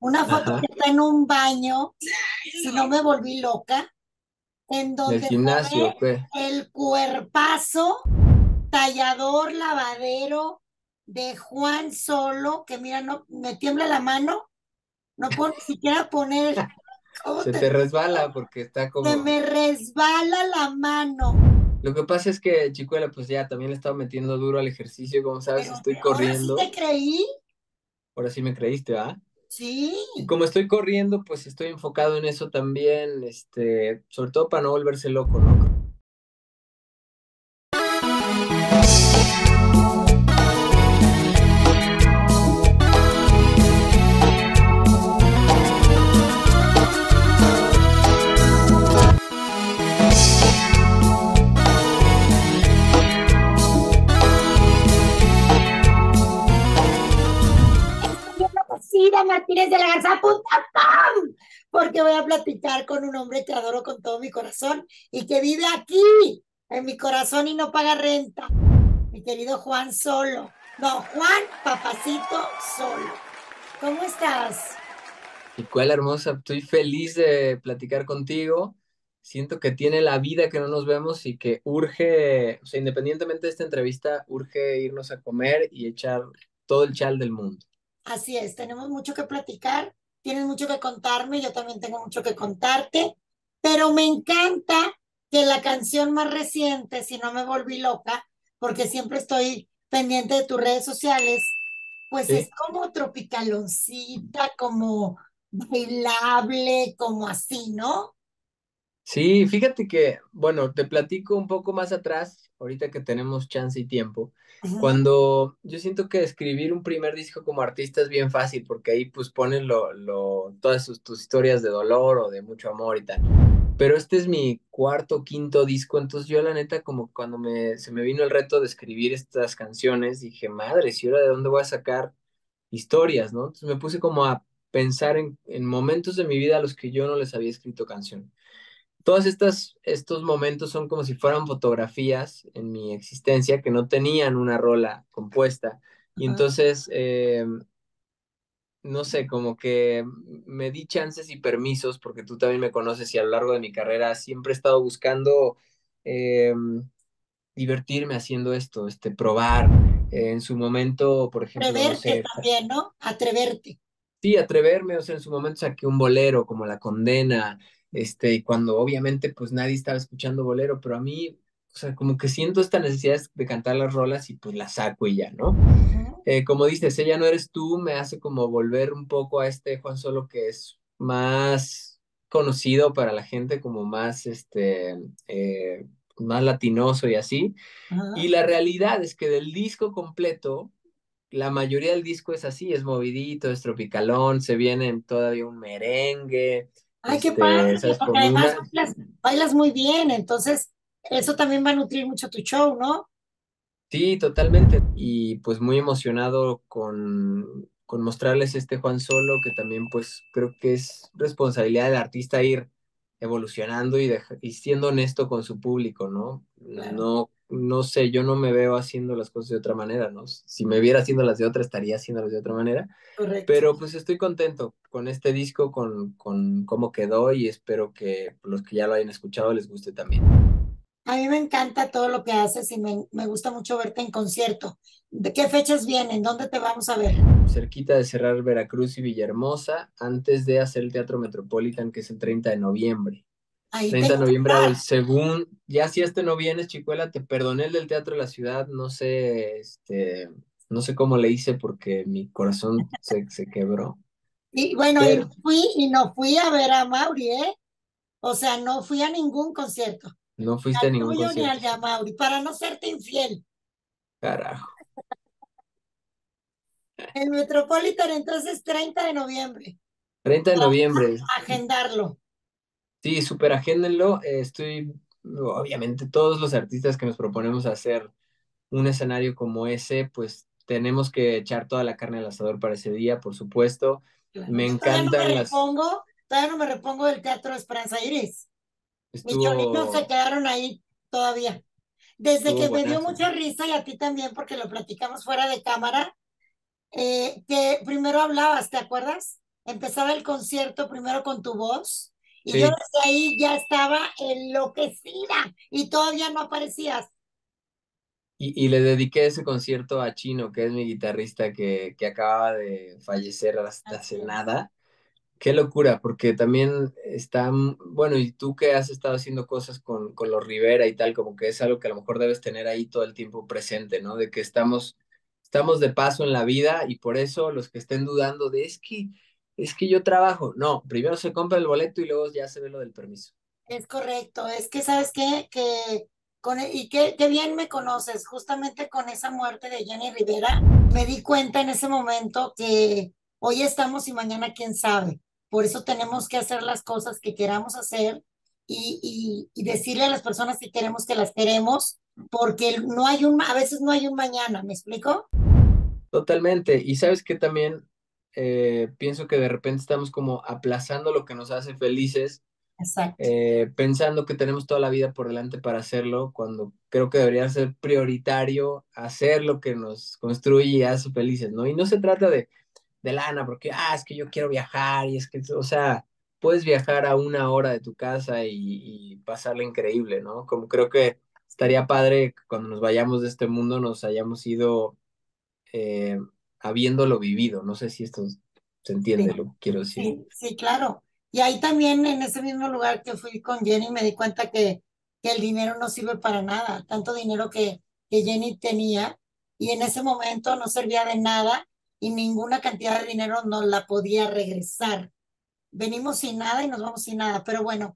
una foto Ajá. que está en un baño, si no me volví loca, en donde se el cuerpazo, tallador, lavadero de Juan Solo, que mira, no, me tiembla la mano, no puedo ni siquiera poner, ¿cómo Se te te resbala porque está Se como... me resbala la mano. Lo que pasa es que, Chicuela, pues ya también le estaba metiendo duro al ejercicio, como sabes, Pero estoy ahora corriendo. sí te creí. Ahora sí me creíste, ¿ah? Sí. Y como estoy corriendo, pues estoy enfocado en eso también, este, sobre todo para no volverse loco, ¿no? Cida Martínez de la Garza.com porque voy a platicar con un hombre que adoro con todo mi corazón y que vive aquí, en mi corazón y no paga renta. Mi querido Juan Solo. No, Juan Papacito Solo. ¿Cómo estás? Y cuál hermosa, estoy feliz de platicar contigo. Siento que tiene la vida que no nos vemos y que urge, o sea, independientemente de esta entrevista, urge irnos a comer y echar todo el chal del mundo. Así es, tenemos mucho que platicar, tienes mucho que contarme, yo también tengo mucho que contarte, pero me encanta que la canción más reciente, si no me volví loca, porque siempre estoy pendiente de tus redes sociales, pues ¿Sí? es como tropicaloncita, como bailable, como así, ¿no? Sí, fíjate que, bueno, te platico un poco más atrás, ahorita que tenemos chance y tiempo. Cuando yo siento que escribir un primer disco como artista es bien fácil, porque ahí pues pones lo, lo, todas sus- tus historias de dolor o de mucho amor y tal. Pero este es mi cuarto quinto disco, entonces yo la neta como cuando me, se me vino el reto de escribir estas canciones, dije, madre, ¿y ahora de dónde voy a sacar historias, no? Entonces me puse como a pensar en, en momentos de mi vida a los que yo no les había escrito canción. Todos estas, estos momentos son como si fueran fotografías en mi existencia que no tenían una rola compuesta. Y entonces, eh, no sé, como que me di chances y permisos, porque tú también me conoces y a lo largo de mi carrera siempre he estado buscando eh, divertirme haciendo esto, este, probar. Eh, en su momento, por ejemplo, no Atreverte sé, también, ¿no? Atreverte. Sí, atreverme, o sea, en su momento saqué un bolero como La Condena, este, cuando obviamente pues nadie estaba escuchando bolero, pero a mí, o sea, como que siento esta necesidad de cantar las rolas y pues las saco y ya, ¿no? Eh, como dices, ella no eres tú, me hace como volver un poco a este Juan Solo que es más conocido para la gente, como más, este, eh, más latinoso y así. Y la realidad es que del disco completo, la mayoría del disco es así, es movidito, es tropicalón, se viene todavía un merengue, Ay, qué este, padre, porque además bailas, bailas muy bien, entonces eso también va a nutrir mucho tu show, ¿no? Sí, totalmente. Y pues muy emocionado con, con mostrarles este Juan Solo, que también pues creo que es responsabilidad del artista ir evolucionando y, deja- y siendo honesto con su público, ¿no? Claro. No, no sé, yo no me veo haciendo las cosas de otra manera, ¿no? Si me viera haciéndolas de otra, estaría haciéndolas de otra manera. Correcto. Pero pues estoy contento con este disco, con, con cómo quedó y espero que los que ya lo hayan escuchado les guste también. A mí me encanta todo lo que haces y me, me gusta mucho verte en concierto. ¿De qué fechas vienen? ¿Dónde te vamos a ver? Cerquita de cerrar Veracruz y Villahermosa, antes de hacer el Teatro Metropolitan, que es el 30 de noviembre. Ahí 30 de noviembre hago el estar. segundo, ya si este no vienes, Chicuela, te perdoné el del Teatro de la Ciudad, no sé, este, no sé cómo le hice porque mi corazón se, se quebró. Y bueno, y Pero, fui, y no fui a ver a Mauri, ¿eh? O sea, no fui a ningún concierto, no fuiste a ningún tuyo ni al concierto. de Mauri, para no serte infiel. Carajo. El Metropolitan, entonces, 30 de noviembre. 30 de noviembre, Agendarlo. Sí, súper agéndenlo. eh, estoy, obviamente, todos los artistas que nos proponemos hacer un escenario como ese, pues tenemos que echar toda la carne al asador para ese día, por supuesto. Claro. Me Yo todavía no me encantan las... repongo, todavía no me repongo del Teatro Esperanza Iris. Mis Estuvo, se quedaron ahí todavía. Desde estuvo que me dio mucha risa y a ti también, porque lo platicamos fuera de cámara, eh, que primero hablabas, ¿te acuerdas? empezaba el concierto primero con tu voz y yo desde ahí ya estaba enloquecida y todavía no aparecías. Y, y, le dediqué ese concierto a Chino, que es mi guitarrista que, que acababa de fallecer hasta hace nada. Qué locura, porque también está, bueno, y tú que has estado haciendo cosas con, con los Rivera y tal, como que es algo que a lo mejor debes tener ahí todo el tiempo presente, ¿no? De que estamos, estamos de paso en la vida y por eso los que estén dudando de es que es que yo trabajo. No, primero se compra el boleto y luego ya se ve lo del permiso. Es correcto, es que sabes qué, que con, e, y qué, qué bien me conoces, justamente con esa muerte de Jenny Rivera, me di cuenta en ese momento que hoy estamos y mañana quién sabe. Por eso tenemos que hacer las cosas que queramos hacer y, y, y decirle a las personas que queremos que las queremos, porque no hay un, a veces no hay un mañana, ¿me explico? Totalmente. Y sabes que también eh, pienso que de repente estamos como aplazando lo que nos hace felices, eh, pensando que tenemos toda la vida por delante para hacerlo, cuando creo que debería ser prioritario hacer lo que nos construye y hace felices, ¿no? Y no se trata de, de lana, porque, ah, es que yo quiero viajar y es que, o sea, puedes viajar a una hora de tu casa y, y pasarla increíble, ¿no? Como creo que estaría padre que cuando nos vayamos de este mundo nos hayamos ido eh, habiéndolo vivido. No sé si esto se entiende lo que quiero decir. Sí, sí, claro. Y ahí también en ese mismo lugar que fui con Jenny me di cuenta que, que el dinero no sirve para nada. Tanto dinero que, que Jenny tenía y en ese momento no servía de nada y ninguna cantidad de dinero nos la podía regresar. Venimos sin nada y nos vamos sin nada. Pero bueno,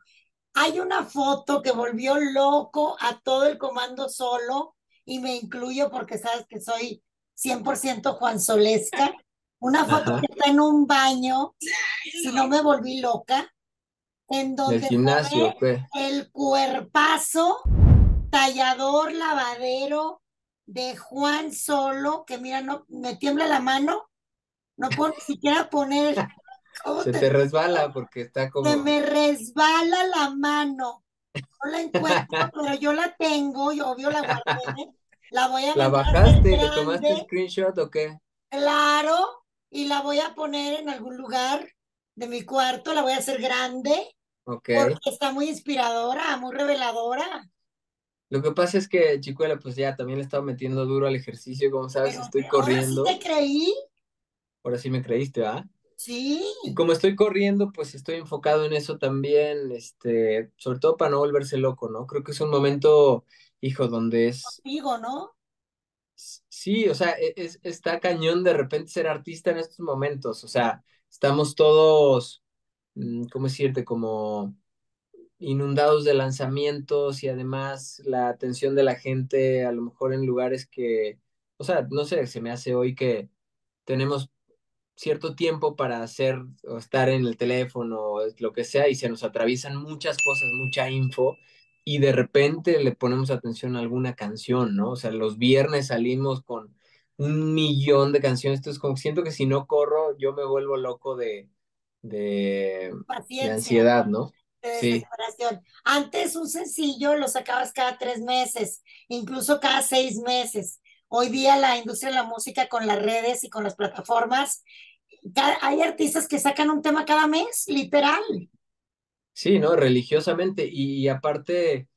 hay una foto que volvió loco a todo el comando solo y me incluyo porque sabes que soy 100% Juan Solesca. Una foto que está en un baño, si no me volví loca, en donde el gimnasio, el cuerpazo, tallador, lavadero de Juan Solo, que mira, no me tiembla la mano, no puedo ni siquiera poner. Se te, resbala porque está como. Se me resbala la mano. No la encuentro, pero yo la tengo y obvio la guardé. La voy a ¿La bajaste? ¿Le tomaste screenshot o qué? Claro, y la voy a poner en algún lugar de mi cuarto, la voy a hacer grande. Ok. Porque está muy inspiradora, muy reveladora. Lo que pasa es que, Chicuela, pues ya también le he estado metiendo duro al ejercicio, como sabes, estoy corriendo. ¿Ahora sí te creí? Ahora sí me creíste, ¿ah? Sí. Y como estoy corriendo, pues estoy enfocado en eso también, este, sobre todo para no volverse loco, ¿no? Creo que es un momento hijo, donde es... Contigo, ¿no? Sí, o sea, e, es, está cañón de repente ser artista en estos momentos, o sea, estamos todos, mm, ¿cómo decirte? Como inundados de lanzamientos y además la atención de la gente, a lo mejor en lugares que, o sea, no sé, se me hace hoy que tenemos cierto tiempo para hacer o estar en el teléfono, lo que sea, y se nos atraviesan muchas cosas, mucha info, y de repente le ponemos atención a alguna canción, ¿no? O sea, los viernes salimos con un millón de canciones, entonces como siento que si no corro, yo me vuelvo loco de, de, ansiedad, ¿no? De desesperación. Antes un sencillo lo sacabas cada tres meses, incluso cada seis meses. Hoy día la industria de la música con las redes y con las plataformas, hay artistas que sacan un tema cada mes, literal. Sí, ¿no? Religiosamente. Y, aparte,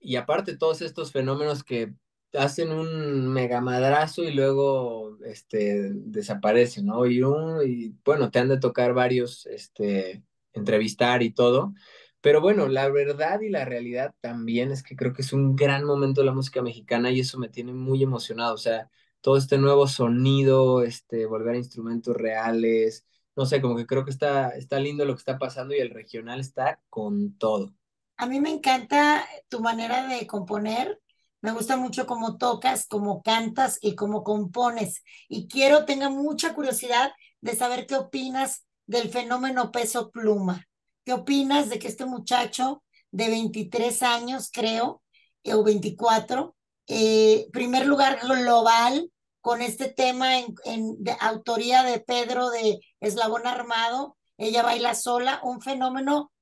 y aparte todos estos fenómenos que hacen un megamadrazo y luego este, desaparecen, ¿no? Y, un, y bueno, te han de tocar varios, este, entrevistar y todo. Pero bueno, la verdad y la realidad también es que creo que es un gran momento de la música mexicana y eso me tiene muy emocionado. O sea, todo este nuevo sonido, este, volver a instrumentos reales, no sé, como que creo que está, está lindo lo que está pasando y el regional está con todo. A mí me encanta tu manera de componer. Me gusta mucho cómo tocas, cómo cantas y cómo compones. Y quiero, tenga mucha curiosidad de saber qué opinas del fenómeno peso pluma. ¿Qué opinas de que este muchacho de 23 años, creo, eh, o 24, eh, primer lugar global con este tema en, de autoría de Pedro de Eslabón Armado. Ella baila sola, un fenómeno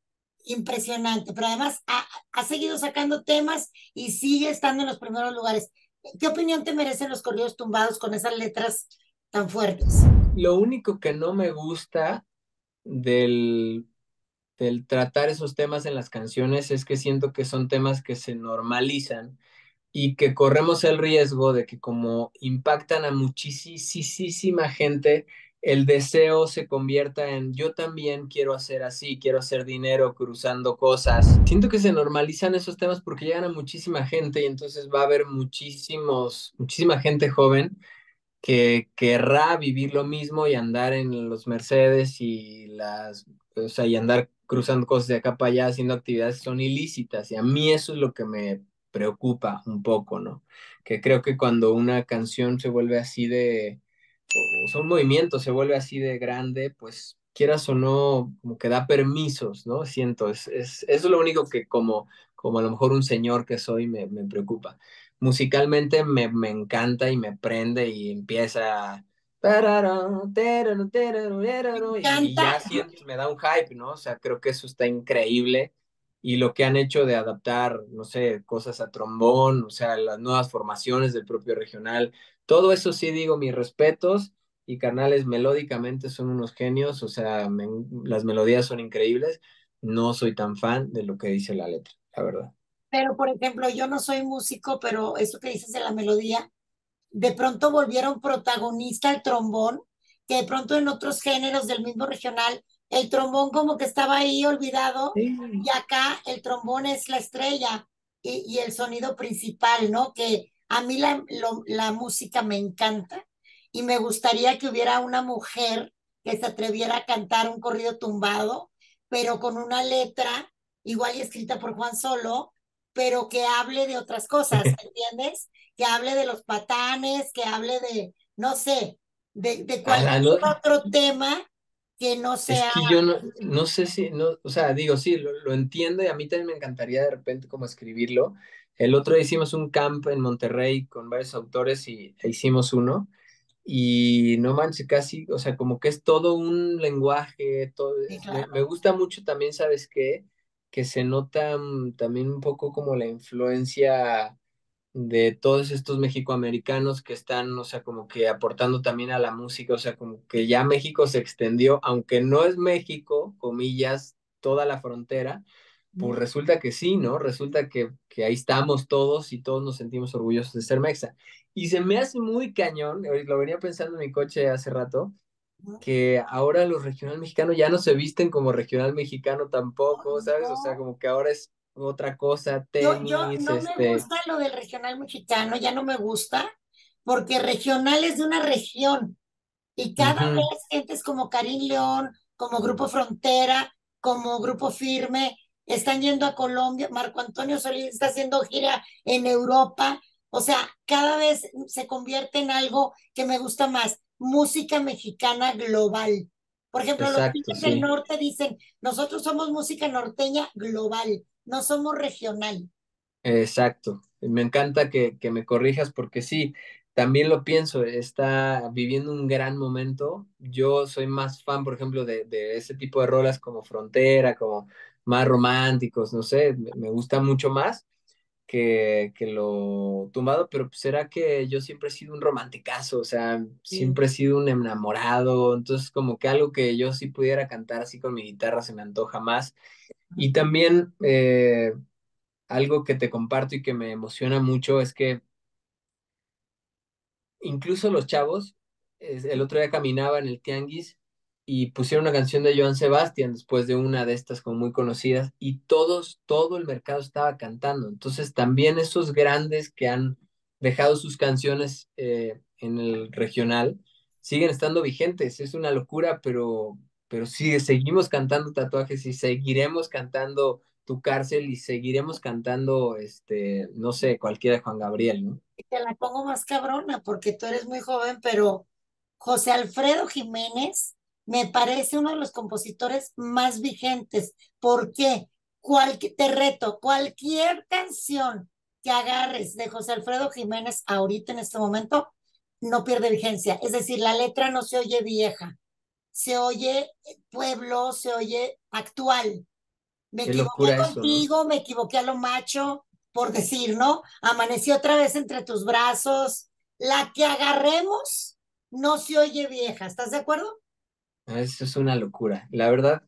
impresionante, pero además ha, seguido sacando temas y sigue estando en los primeros lugares. ¿Qué opinión te merecen los corridos tumbados con esas letras tan fuertes? Lo único que no me gusta del, del tratar esos temas en las canciones es que siento que son temas que se normalizan y que corremos el riesgo de que como impactan a muchísima gente, el deseo se convierta en yo también quiero hacer así, quiero hacer dinero cruzando cosas. Siento que se normalizan esos temas porque llegan a muchísima gente y entonces va a haber muchísimos, muchísima gente joven que querrá vivir lo mismo y andar en los Mercedes y las, o sea, y andar cruzando cosas de acá para allá haciendo actividades que son ilícitas. Y a mí eso es lo que me preocupa un poco, ¿no? Que creo que cuando una canción se vuelve así de, o sea, un movimiento se vuelve así de grande, pues quieras o no, como que da permisos, ¿no? Siento, es, es, es lo único que como, como a lo mejor un señor que soy me, me preocupa musicalmente me, me encanta y me prende y empieza... Y, y ya siento, me da un hype, ¿no? O sea, creo que eso está increíble. Y lo que han hecho de adaptar, no sé, cosas a trombón, o sea, las nuevas formaciones del propio regional, todo eso sí digo mis respetos y carnales melódicamente son unos genios, o sea, me, las melodías son increíbles. No soy tan fan de lo que dice la letra, la verdad. Pero, por ejemplo, yo no soy músico, pero eso que dices de la melodía, de pronto volvieron protagonista el trombón, que de pronto en otros géneros del mismo regional, el trombón como que estaba ahí olvidado, y acá el trombón es la estrella y, y, el sonido principal, ¿no? Que a mí la, lo, la música me encanta y me gustaría que hubiera una mujer que se atreviera a cantar un corrido tumbado, pero con una letra igual y escrita por Juan Solo, pero que hable de otras cosas, ¿entiendes? que hable de los patanes, que hable de, no sé, de, de cualquier otro tema que no sea... Es que yo no, no sé si, no, o sea, digo, sí, lo, lo, entiendo y a mí también me encantaría de repente como escribirlo. El otro día hicimos un camp en Monterrey con varios autores y e hicimos uno y no manches, casi, o sea, como que es todo un lenguaje, todo, sí, claro. me, me, gusta mucho también, ¿sabes qué? que se nota también un poco como la influencia de todos estos mexicoamericanos que están, o sea, como que aportando también a la música, o sea, como que ya México se extendió, aunque no es México, comillas, toda la frontera, pues resulta que sí, ¿no? Resulta que, que ahí estamos todos y todos nos sentimos orgullosos de ser mexa. Y se me hace muy cañón, lo venía pensando en mi coche hace rato, que ahora los regional mexicanos ya no se visten como regional mexicano tampoco, ¿sabes? O sea, como que ahora es otra cosa, tenis, yo, yo no este... me gusta lo del regional mexicano, ya no me gusta, porque regional es de una región y cada uh -huh. vez gentes como Karim León, como Grupo Frontera, como Grupo Firme, están yendo a Colombia, Marco Antonio Solís está haciendo gira en Europa, o sea, cada vez se convierte en algo que me gusta más música mexicana global. Por ejemplo, Exacto, los sí. del norte dicen, nosotros somos música norteña global, no somos regional. Exacto. Me encanta que, que me corrijas porque sí, también lo pienso, está viviendo un gran momento. Yo soy más fan, por ejemplo, de, de ese tipo de rolas como Frontera, como más románticos, no sé, me, gusta mucho más que, que, lo tumbado, pero será que yo siempre he sido un romanticazo, o sea, sí. siempre he sido un enamorado, entonces como que algo que yo sí pudiera cantar así con mi guitarra se me antoja más. Y también eh, algo que te comparto y que me emociona mucho es que incluso los chavos, el otro día caminaba en el tianguis y pusieron una canción de Joan Sebastián después de una de estas como muy conocidas y todos, todo el mercado estaba cantando. Entonces también esos grandes que han dejado sus canciones eh, en el regional siguen estando vigentes. Es una locura, pero, pero sí, seguimos cantando tatuajes y seguiremos cantando Tu cárcel y seguiremos cantando, este, no sé, cualquiera de Juan Gabriel, ¿no? Te la pongo más cabrona porque tú eres muy joven, pero José Alfredo Jiménez me parece uno de los compositores más vigentes. ¿Por qué? Cual, te reto, cualquier canción que agarres de José Alfredo Jiménez ahorita en este momento no pierde vigencia. Es decir, la letra no se oye vieja, se oye pueblo, se oye actual. Me Qué equivoqué eso, contigo, ¿no? me equivoqué a lo macho, por decir, ¿no? Amanecí otra vez entre tus brazos. La que agarremos no se oye vieja, ¿estás de acuerdo? Eso es una locura. La verdad,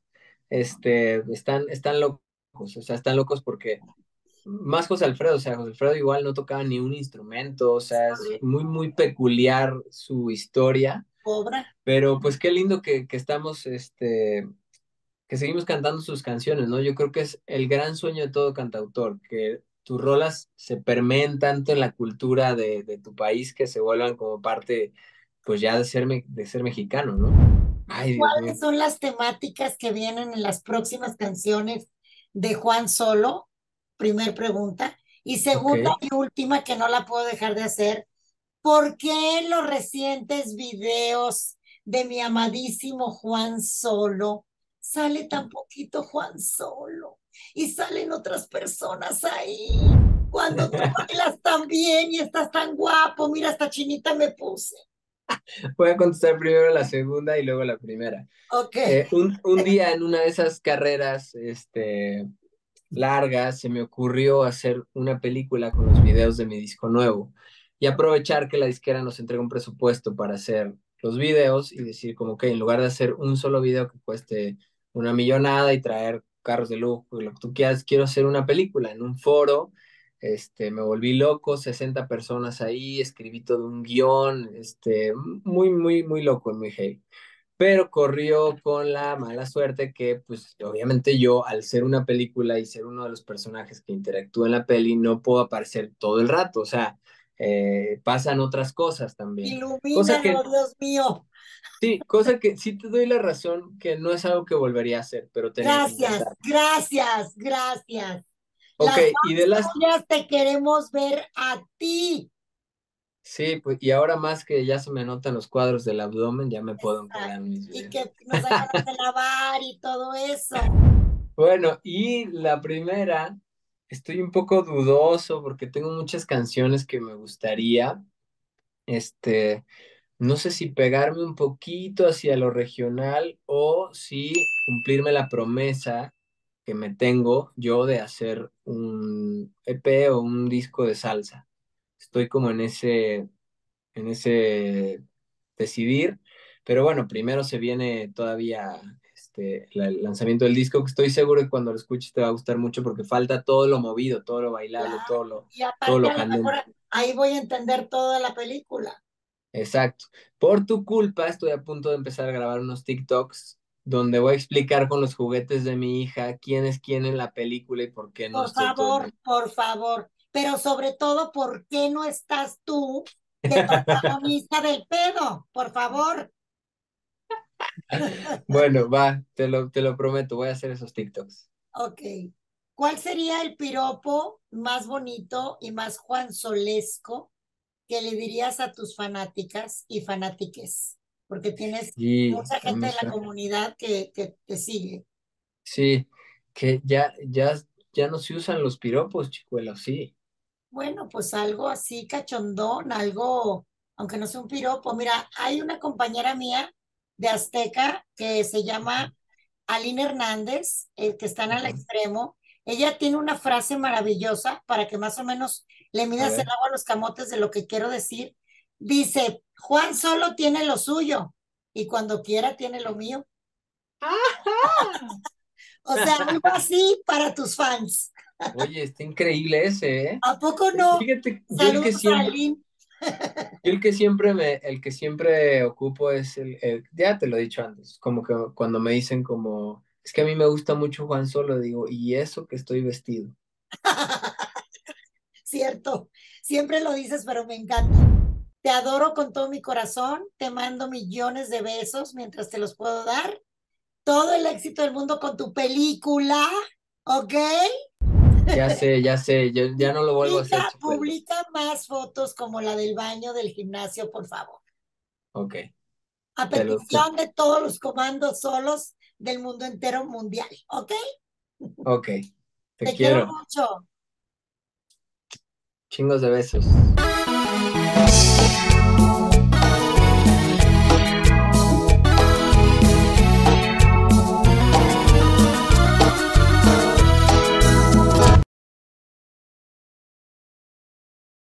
este, están, están locos, o sea, están locos porque más José Alfredo, o sea, José Alfredo igual no tocaba ni un instrumento, o sea, es muy, muy peculiar su historia. Obra. Pero pues qué lindo que, que estamos, este, que seguimos cantando sus canciones, ¿no? Yo creo que es el gran sueño de todo cantautor, que tus rolas se permeen tanto en la cultura de, de tu país que se vuelvan como parte, pues ya de ser, de ser mexicano, ¿no? Ay, ¿Cuáles son las temáticas que vienen en las próximas canciones de Juan Solo? Primer pregunta. Y segunda y última, que no la puedo dejar de hacer, ¿por qué los recientes videos de mi amadísimo Juan Solo sale tan poquito Juan Solo? Y salen otras personas ahí. Cuando tú bailas tan bien y estás tan guapo, mira, esta chinita me puse. Voy a contestar primero la segunda y luego la primera. Ok. Eh, un, un, día en una de esas carreras este, largas se me ocurrió hacer una película con los videos de mi disco nuevo y aprovechar que la disquera nos entrega un presupuesto para hacer los videos y decir como que en lugar de hacer un solo video que cueste una millonada y traer carros de lujo y lo que tú quieras, quiero hacer una película en un foro este, me volví loco, 60 personas ahí, escribí todo un guion, este, muy, muy, muy loco, muy heavy. Pero corrió con la mala suerte que, pues, obviamente yo, al ser una película y ser uno de los personajes que interactúa en la peli, no puedo aparecer todo el rato, o sea, eh, pasan otras cosas también. Ilumínalo, que, Dios mío. Sí, cosa que sí te doy la razón que no es algo que volvería a hacer, pero Gracias, gracias, gracias. Ok, y de las... te queremos ver a ti. Sí, pues, y ahora más que ya se me notan los cuadros del abdomen, ya me puedo encontrar mis Y que nos hagan de lavar y todo eso. Bueno, y la primera, estoy un poco dudoso porque tengo muchas canciones que me gustaría, este, no sé si pegarme un poquito hacia lo regional o si cumplirme la promesa que me tengo yo de hacer un EP o un disco de salsa. Estoy como en ese, en ese decidir, pero bueno, primero se viene todavía este, el lanzamiento del disco, que estoy seguro que cuando lo escuches te va a gustar mucho porque falta todo lo movido, todo lo bailable, todo lo, todo lo Ahí voy a entender toda la película. Exacto. Por tu culpa estoy a punto de empezar a grabar unos TikToks donde voy a explicar con los juguetes de mi hija quién es quién en la película y por qué no. Por favor, por favor. Pero sobre todo, ¿por qué no estás tú de protagonista del pedo? Por favor. bueno, va, te lo, te lo prometo, voy a hacer esos TikToks. Ok. ¿Cuál sería el piropo más bonito y más Juan Solesco que le dirías a tus fanáticas y fanátiques? Porque tienes mucha gente de la comunidad que, que te sigue. Sí, que ya, ya, ya no se usan los piropos, chicuela, sí. Bueno, pues algo así cachondón, algo, aunque no sea un piropo. Mira, hay una compañera mía de Azteca que se llama Aline Hernández, eh, que está en el extremo. Ella tiene una frase maravillosa para que más o menos le midas el agua a los camotes de lo que quiero decir. Dice, Juan solo tiene lo suyo y cuando quiera tiene lo mío. o sea, algo así para tus fans. Oye, está increíble ese, ¿eh? ¿A poco no? Fíjate, yo el que siempre, el que siempre me, el que siempre ocupo es el, ya te lo he dicho antes, como que cuando me dicen como, es que a mí me gusta mucho Juan Solo, digo, y eso que estoy vestido. Cierto, siempre lo dices, pero me encanta. Te adoro con todo mi corazón, te mando millones de besos mientras te los puedo dar. Todo el éxito del mundo con tu película, ¿ok? Ya sé, ya sé, yo ya no lo vuelvo a hacer. Publica más fotos como la del baño del gimnasio, por favor. Ok. A petición de todos los comandos solos del mundo entero mundial, ¿ok? Ok. Te, quiero mucho. Chingos de besos.